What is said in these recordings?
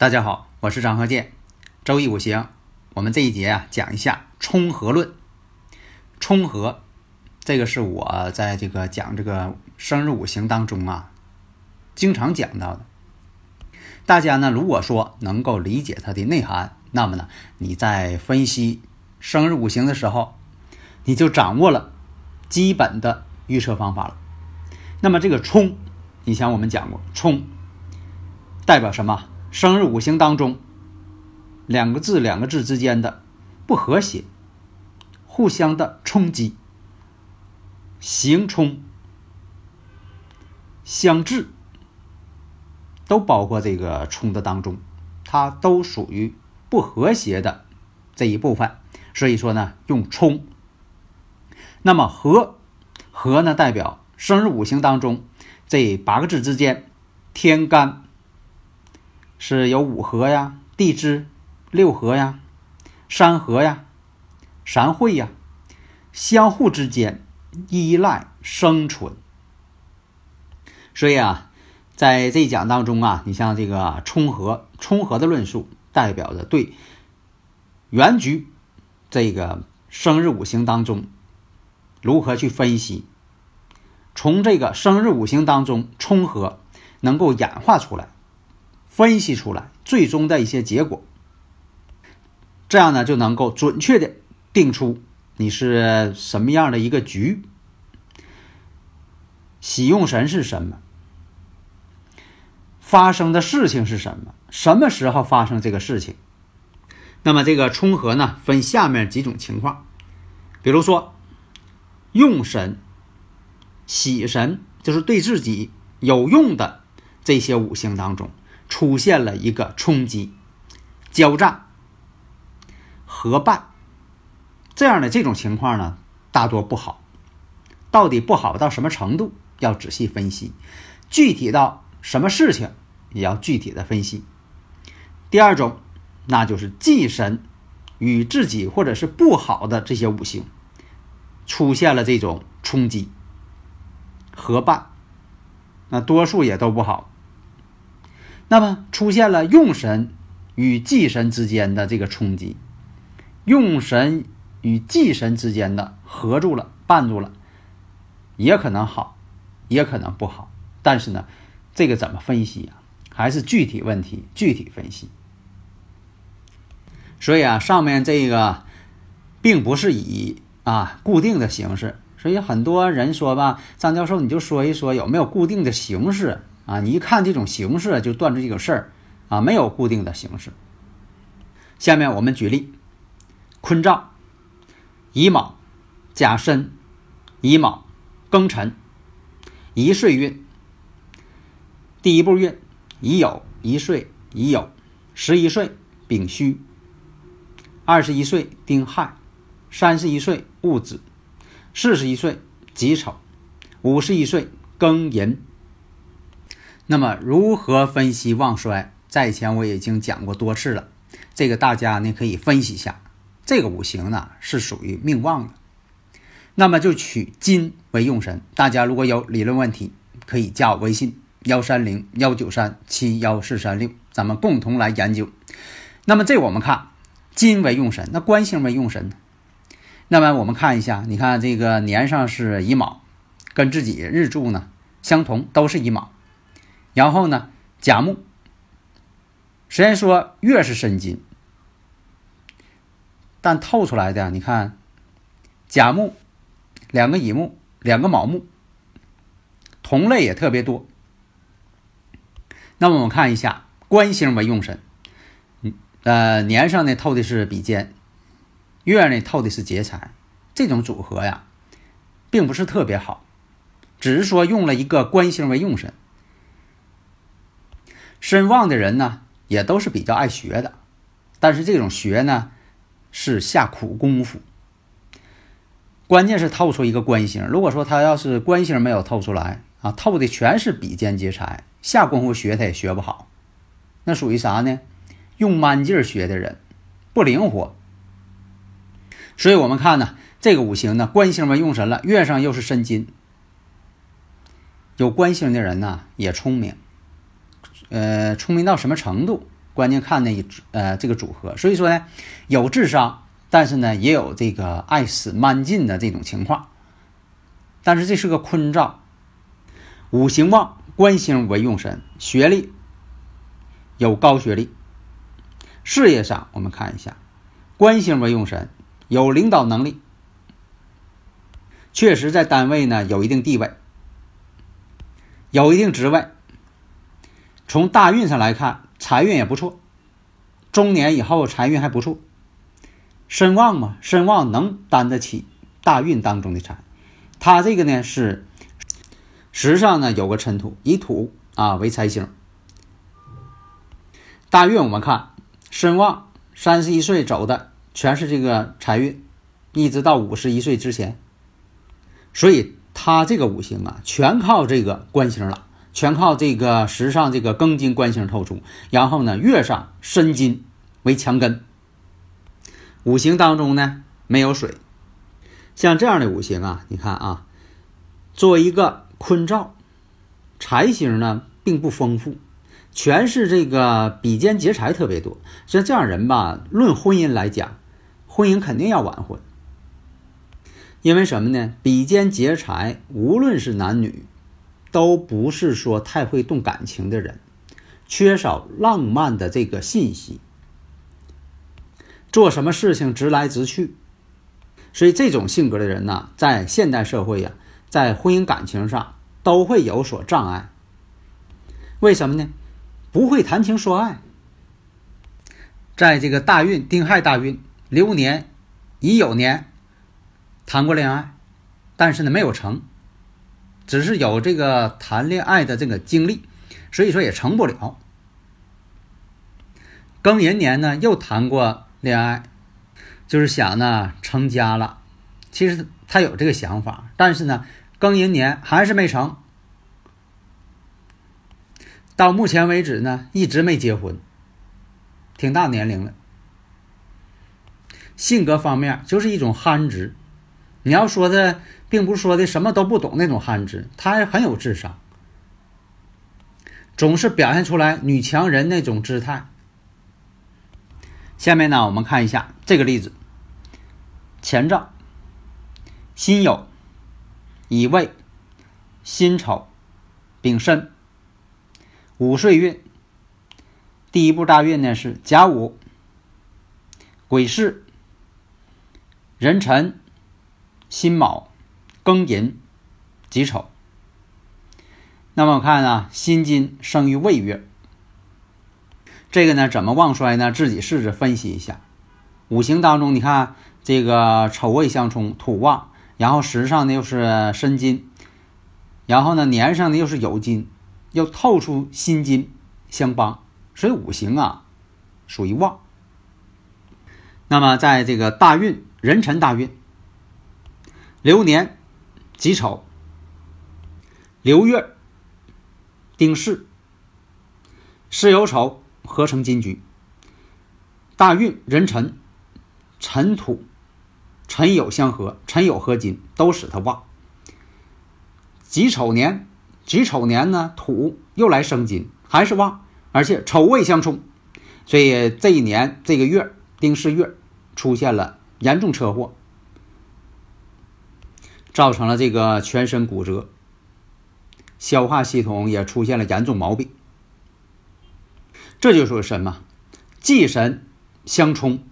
大家好，我是张和建。周易五行，我们这一节啊讲一下冲合论。冲合，这个是我在这个讲这个生日五行当中啊，经常讲到的。大家呢，如果说能够理解它的内涵，那么呢，你在分析生日五行的时候，你就掌握了基本的预测方法了。那么这个冲，以前我们讲过，冲代表什么？生日五行当中，两个字两个字之间的不和谐，互相的冲击，行冲、相制，都包括这个冲的当中，它都属于不和谐的这一部分。所以说呢，用冲。那么合，合呢代表生日五行当中这八个字之间，天干。是有五合呀、地支、六合呀、山合呀、山会呀，相互之间依赖生存。所以啊，在这一讲当中啊，你像这个冲合，冲合的论述代表着对原局这个生日五行当中如何去分析，从这个生日五行当中冲合能够演化出来。分析出来最终的一些结果，这样呢就能够准确的定出你是什么样的一个局，喜用神是什么，发生的事情是什么，什么时候发生这个事情。那么这个冲合呢，分下面几种情况，比如说用神、喜神，就是对自己有用的这些五行当中。出现了一个冲击、交战、合办这样的这种情况呢，大多不好。到底不好到什么程度，要仔细分析；具体到什么事情，也要具体的分析。第二种，那就是忌神与自己或者是不好的这些五行出现了这种冲击、合办，那多数也都不好。那么出现了用神与忌神之间的这个冲击，用神与忌神之间的合住了、绊住了，也可能好，也可能不好。但是呢，这个怎么分析呀？还是具体问题具体分析。所以啊，上面这个并不是以啊固定的形式。所以很多人说吧，张教授你就说一说有没有固定的形式。啊，你一看这种形式就断出这个事儿啊，没有固定的形式。下面我们举例：坤兆、乙卯、甲申、乙卯、庚辰、一岁运。第一步运：乙酉、一岁、乙酉，十一岁丙戌，二十一岁丁亥，三十一岁戊子，四十一岁己丑，五十一岁庚寅。那么，如何分析旺衰？在以前我已经讲过多次了，这个大家呢可以分析一下。这个五行呢是属于命旺的，那么就取金为用神。大家如果有理论问题，可以加我微信幺三零幺九三七幺四三六，咱们共同来研究。那么这我们看金为用神，那官星为用神呢？那么我们看一下，你看这个年上是乙卯，跟自己日柱呢相同，都是乙卯。然后呢，甲木。虽然说月是申金，但透出来的，你看，甲木两个乙木，两个卯木，同类也特别多。那么我们看一下官星为用神，嗯，呃，年上呢透的是比肩，月呢透的是劫财，这种组合呀，并不是特别好，只是说用了一个官星为用神。身旺的人呢，也都是比较爱学的，但是这种学呢，是下苦功夫。关键是透出一个官星，如果说他要是官星没有透出来啊，透的全是比肩劫财，下功夫学他也学不好，那属于啥呢？用慢劲儿学的人，不灵活。所以我们看呢，这个五行呢，官星为用神了，月上又是申金，有官星的人呢也聪明。呃，聪明到什么程度？关键看那呃这个组合。所以说呢，有智商，但是呢也有这个爱死慢进的这种情况。但是这是个坤兆，五行旺，官星为用神，学历有高学历。事业上，我们看一下，官星为用神，有领导能力，确实在单位呢有一定地位，有一定职位。从大运上来看，财运也不错，中年以后财运还不错，身旺嘛，身旺能担得起大运当中的财。他这个呢是时上呢有个尘土，以土啊为财星。大运我们看身旺，三十一岁走的全是这个财运，一直到五十一岁之前，所以他这个五行啊，全靠这个官星了。全靠这个时上这个庚金官星透出，然后呢月上申金为强根。五行当中呢没有水，像这样的五行啊，你看啊，作为一个坤兆，财星呢并不丰富，全是这个比肩劫财特别多。像这样人吧，论婚姻来讲，婚姻肯定要晚婚，因为什么呢？比肩劫财，无论是男女。都不是说太会动感情的人，缺少浪漫的这个信息，做什么事情直来直去，所以这种性格的人呢，在现代社会呀，在婚姻感情上都会有所障碍。为什么呢？不会谈情说爱。在这个大运丁亥大运流年乙酉年谈过恋爱，但是呢没有成。只是有这个谈恋爱的这个经历，所以说也成不了。庚寅年呢又谈过恋爱，就是想呢成家了。其实他有这个想法，但是呢庚寅年还是没成。到目前为止呢一直没结婚，挺大年龄了。性格方面就是一种憨直。你要说的，并不是说的什么都不懂那种憨直，他还很有智商，总是表现出来女强人那种姿态。下面呢，我们看一下这个例子：前兆，辛酉、乙未、辛丑、丙申，五岁运。第一步大运呢是甲午、癸巳、壬辰。辛卯、庚寅、己丑。那么我看呢，辛金生于未月。这个呢，怎么旺衰呢？自己试着分析一下。五行当中，你看这个丑未相冲，土旺，然后时上呢又是申金，然后呢年上呢又是酉金，又透出辛金相帮，所以五行啊属于旺。那么在这个大运壬辰大运。流年己丑，刘月丁巳，巳酉丑合成金局。大运壬辰，辰土、辰酉相合，辰酉合金都使他旺。己丑年，己丑年呢土又来生金，还是旺，而且丑未相冲，所以这一年这个月丁巳月出现了严重车祸。造成了这个全身骨折，消化系统也出现了严重毛病。这就说什么？忌神相冲，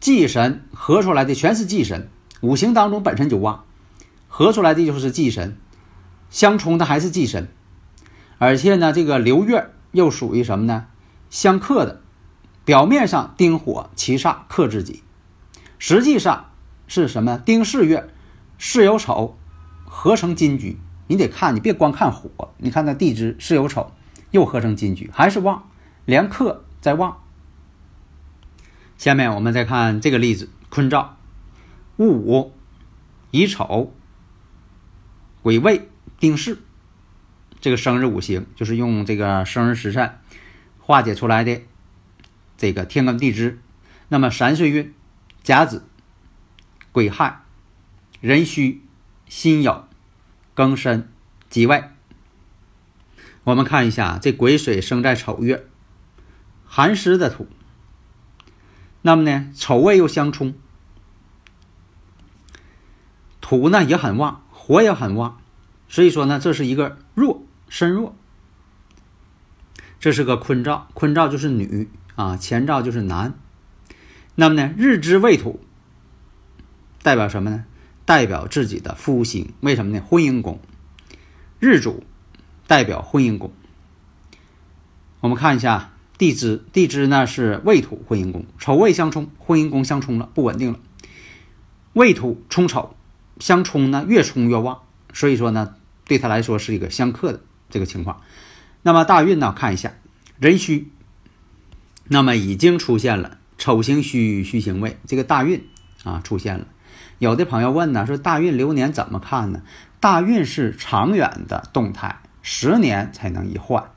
忌神合出来的全是忌神，五行当中本身就旺，合出来的就是忌神，相冲的还是忌神，而且呢，这个流月又属于什么呢？相克的，表面上丁火七煞克自己，实际上是什么？丁巳月，巳酉丑合成金局，你得看，你别光看火，你看那地支巳酉丑又合成金局，还是旺，连克在旺。下面我们再看这个例子：坤兆，戊午，乙丑，癸未，丁巳。这个生日五行就是用这个生日时辰化解出来的这个天干地支。那么三岁运：甲子、癸亥、壬戌、辛酉、庚申、己未。我们看一下，这癸水生在丑月，寒湿的土。那么呢，丑未又相冲，土呢也很旺，火也很旺，所以说呢，这是一个弱身弱。这是个坤兆，坤兆就是女啊，前兆就是男。那么呢，日支未土，代表什么呢？代表自己的夫星，为什么呢？婚姻宫，日主代表婚姻宫。我们看一下。地支地支呢是未土婚姻宫，丑未相冲，婚姻宫相冲了，不稳定了。未土冲丑，相冲呢越冲越旺，所以说呢对他来说是一个相克的这个情况。那么大运呢看一下壬戌，那么已经出现了丑行戌，戌行未，这个大运啊出现了。有的朋友问呢，说大运流年怎么看呢？大运是长远的动态，十年才能一换。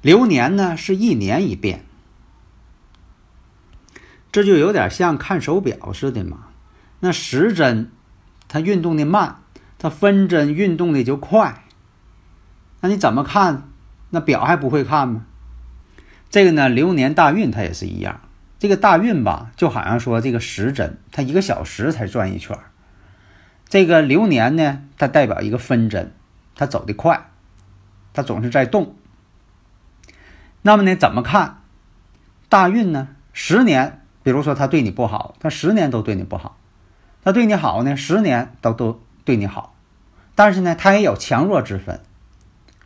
流年呢是一年一变，这就有点像看手表似的嘛。那时针它运动的慢，它分针运动的就快。那你怎么看？那表还不会看吗？这个呢，流年大运它也是一样。这个大运吧，就好像说这个时针，它一个小时才转一圈这个流年呢，它代表一个分针，它走得快，它总是在动。那么呢，怎么看大运呢？十年，比如说他对你不好，他十年都对你不好；他对你好呢，十年都都对你好。但是呢，他也有强弱之分，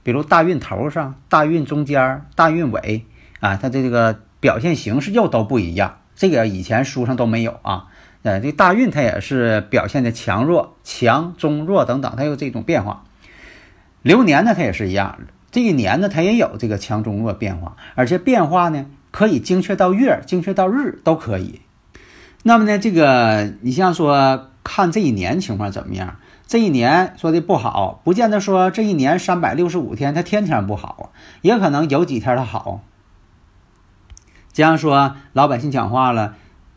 比如大运头上、大运中间、大运尾啊，他这个表现形式又都不一样。这个以前书上都没有啊。呃，这大运它也是表现的强弱、强中弱等等，它有这种变化。流年呢，它也是一样。这一年呢，它也有这个强中弱变化，而且变化呢可以精确到月、精确到日都可以。那么呢，这个你像说看这一年情况怎么样？这一年说的不好，不见得说这一年三百六十五天它天天不好，也可能有几天它好。这样说老百姓讲话了，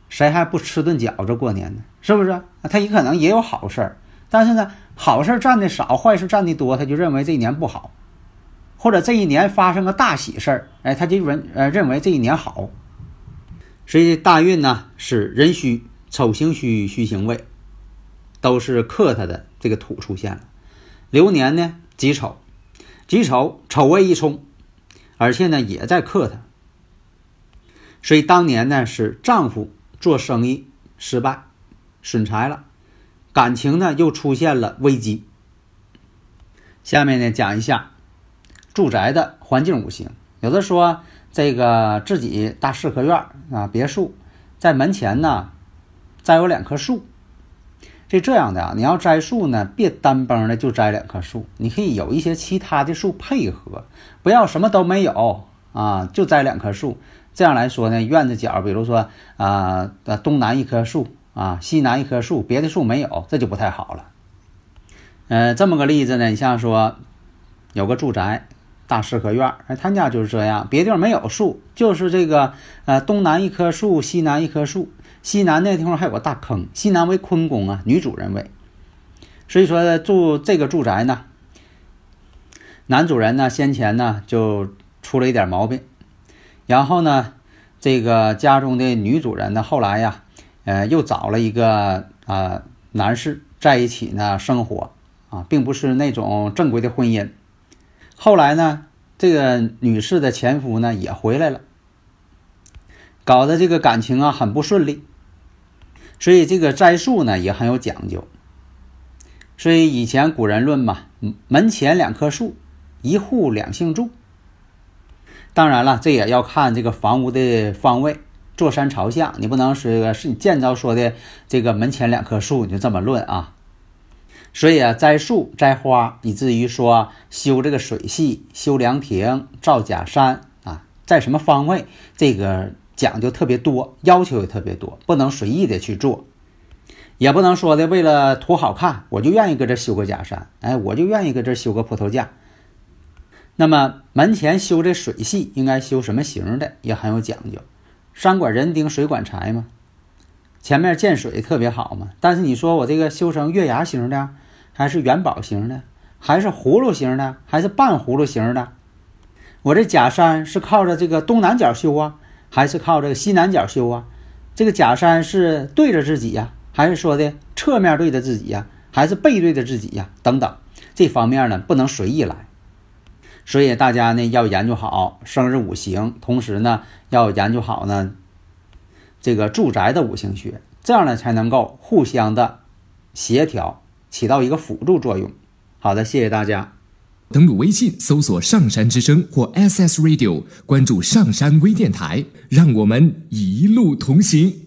谁还不吃顿饺子过年呢？是不是？他也可能也有好事儿，但是呢，好事占的少，坏事占的多，他就认为这一年不好。或者这一年发生个大喜事儿，哎，他就认呃认为这一年好。所以大运呢是壬戌、丑行戌、戌行未，都是克他的这个土出现了。流年呢己丑，己丑丑未一冲，而且呢也在克他。所以当年呢是丈夫做生意失败，损财了，感情呢又出现了危机。下面呢讲一下。住宅的环境五行，有的说这个自己大四合院啊，别墅在门前呢，栽有两棵树。这这样的啊，你要栽树呢，别单崩的就栽两棵树，你可以有一些其他的树配合，不要什么都没有啊，就栽两棵树。这样来说呢，院子角比如说啊，东南一棵树啊，西南一棵树，别的树没有，这就不太好了。呃，这么个例子呢，你像说有个住宅。大四合院，哎，他家就是这样，别地方没有树，就是这个，呃，东南一棵树，西南一棵树，西南那地方还有个大坑，西南为坤宫啊，女主人位，所以说住这个住宅呢，男主人呢先前呢就出了一点毛病，然后呢，这个家中的女主人呢后来呀，呃，又找了一个啊男士在一起呢生活，啊，并不是那种正规的婚姻。后来呢，这个女士的前夫呢也回来了，搞得这个感情啊很不顺利，所以这个栽树呢也很有讲究。所以以前古人论嘛，门前两棵树，一户两姓住。当然了，这也要看这个房屋的方位，坐山朝向，你不能是是你建造说的这个门前两棵树，你就这么论啊。所以啊，栽树栽花，以至于说修这个水系、修凉亭、造假山啊，在什么方位，这个讲究特别多，要求也特别多，不能随意的去做，也不能说的为了图好看，我就愿意搁这修个假山，哎，我就愿意搁这修个葡萄架。那么门前修这水系应该修什么型的，也很有讲究。山管人丁，水管财嘛，前面见水特别好嘛。但是你说我这个修成月牙形的。还是元宝型的，还是葫芦形的，还是半葫芦形的？我这假山是靠着这个东南角修啊，还是靠这个西南角修啊？这个假山是对着自己呀，还是说的侧面对着自己呀，还是背对着自己呀？等等，这方面呢不能随意来，所以大家呢要研究好生日五行，同时呢要研究好呢这个住宅的五行学，这样呢才能够互相的协调。起到一个辅助作用。好的，谢谢大家。登录微信搜索“上山之声”或 SS Radio，关注上山微电台，让我们一路同行。